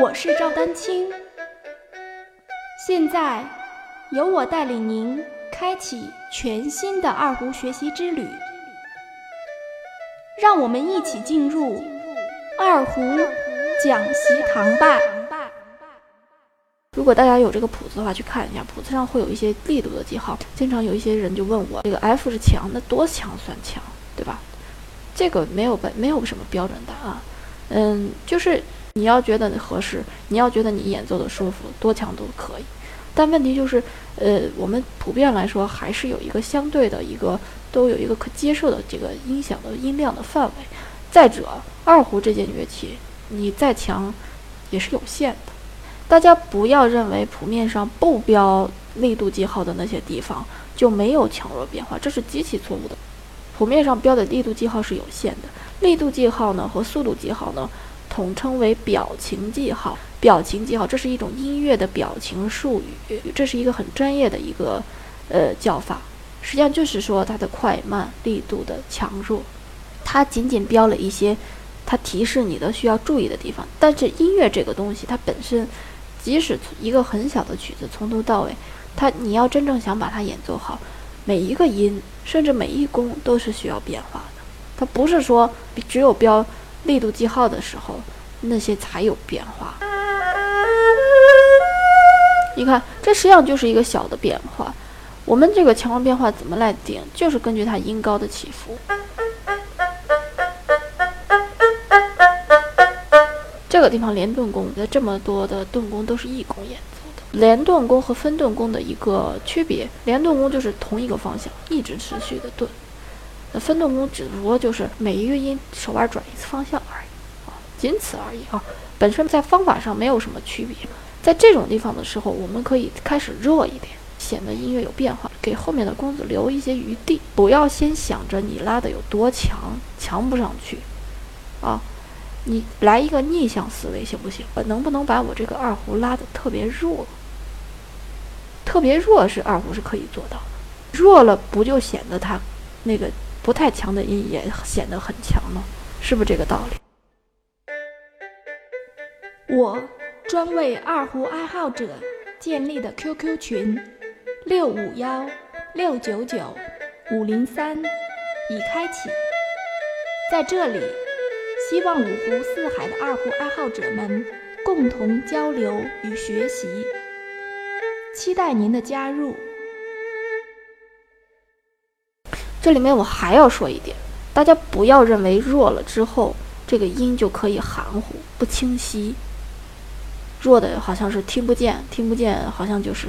我是赵丹青，现在由我带领您开启全新的二胡学习之旅，让我们一起进入二胡讲习堂吧。如果大家有这个谱子的话，去看一下，谱子上会有一些力度的记号。经常有一些人就问我，这个 F 是强，那多强算强，对吧？这个没有本没有什么标准答案，嗯，就是你要觉得合适，你要觉得你演奏的舒服，多强都可以。但问题就是，呃，我们普遍来说还是有一个相对的一个都有一个可接受的这个音响的音量的范围。再者，二胡这件乐器，你再强也是有限的。大家不要认为谱面上不标力度记号的那些地方就没有强弱变化，这是极其错误的。谱面上标的力度记号是有限的，力度记号呢和速度记号呢，统称为表情记号。表情记号这是一种音乐的表情术语，这是一个很专业的一个呃叫法。实际上就是说它的快慢、力度的强弱，它仅仅标了一些它提示你的需要注意的地方。但是音乐这个东西，它本身即使一个很小的曲子，从头到尾，它你要真正想把它演奏好。每一个音，甚至每一弓都是需要变化的。它不是说只有标力度记号的时候，那些才有变化。你看，这实际上就是一个小的变化。我们这个强弱变化怎么来定？就是根据它音高的起伏。这个地方连顿弓，在这么多的顿弓都是一弓演奏的。连顿弓和分顿弓的一个区别，连顿弓就是同一个方向一直持续的顿，那分动弓只不过就是每一个音手腕转一次方向而已啊，仅此而已啊，本身在方法上没有什么区别。在这种地方的时候，我们可以开始弱一点，显得音乐有变化，给后面的弓子留一些余地，不要先想着你拉的有多强，强不上去啊，你来一个逆向思维行不行？能不能把我这个二胡拉的特别弱？特别弱是二胡是可以做到的，弱了不就显得它那个不太强的音也显得很强吗？是不是这个道理？我专为二胡爱好者建立的 QQ 群六五幺六九九五零三已开启，在这里，希望五湖四海的二胡爱好者们共同交流与学习。期待您的加入。这里面我还要说一点，大家不要认为弱了之后这个音就可以含糊不清晰，弱的好像是听不见，听不见好像就是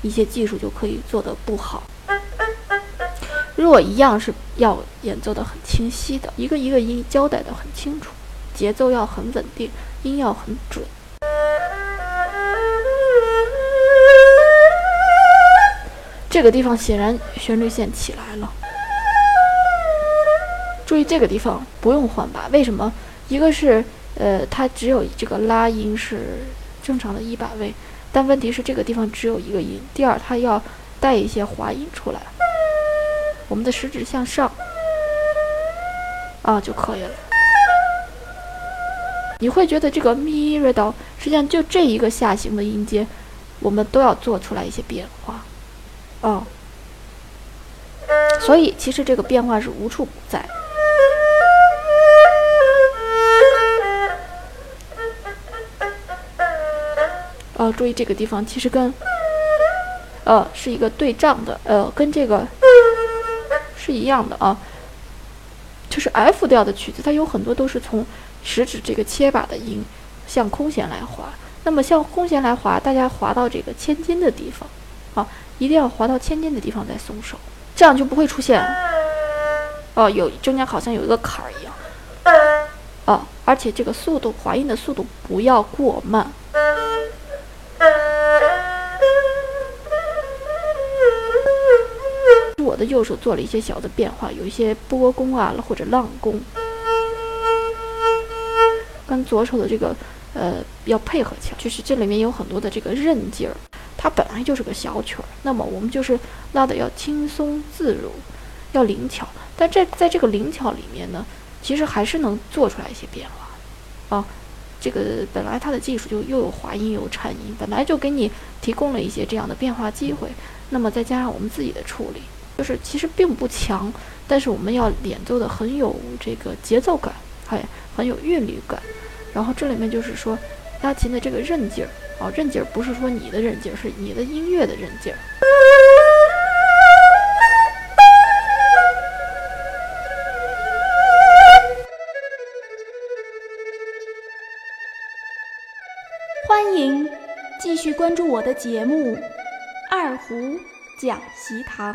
一些技术就可以做得不好。弱一样是要演奏的很清晰的，一个一个音交代的很清楚，节奏要很稳定，音要很准。这个地方显然旋律线起来了，注意这个地方不用换把，为什么？一个是呃，它只有这个拉音是正常的一把位，但问题是这个地方只有一个音。第二，它要带一些滑音出来，我们的食指向上啊就可以了。你会觉得这个咪瑞哆实际上就这一个下行的音阶，我们都要做出来一些变化。哦，所以其实这个变化是无处不在。哦，注意这个地方其实跟，呃，是一个对仗的，呃，跟这个是一样的啊。就是 F 调的曲子，它有很多都是从食指这个切把的音向空弦来滑。那么向空弦来滑，大家滑到这个千金的地方，啊。一定要滑到千斤的地方再松手，这样就不会出现哦，有中间好像有一个坎儿一样哦，而且这个速度滑音的速度不要过慢。我的右手做了一些小的变化，有一些波弓啊，或者浪弓，跟左手的这个呃要配合起来，就是这里面有很多的这个韧劲儿。它本来就是个小曲儿，那么我们就是拉的要轻松自如，要灵巧。但这在这个灵巧里面呢，其实还是能做出来一些变化，啊，这个本来它的技术就又有滑音又有颤音，本来就给你提供了一些这样的变化机会。那么再加上我们自己的处理，就是其实并不强，但是我们要演奏的很有这个节奏感，还很有韵律感。然后这里面就是说，拉琴的这个韧劲儿啊，韧劲儿不是说你的韧劲儿，是你的音乐的韧劲儿。欢迎继续关注我的节目《二胡讲习堂》。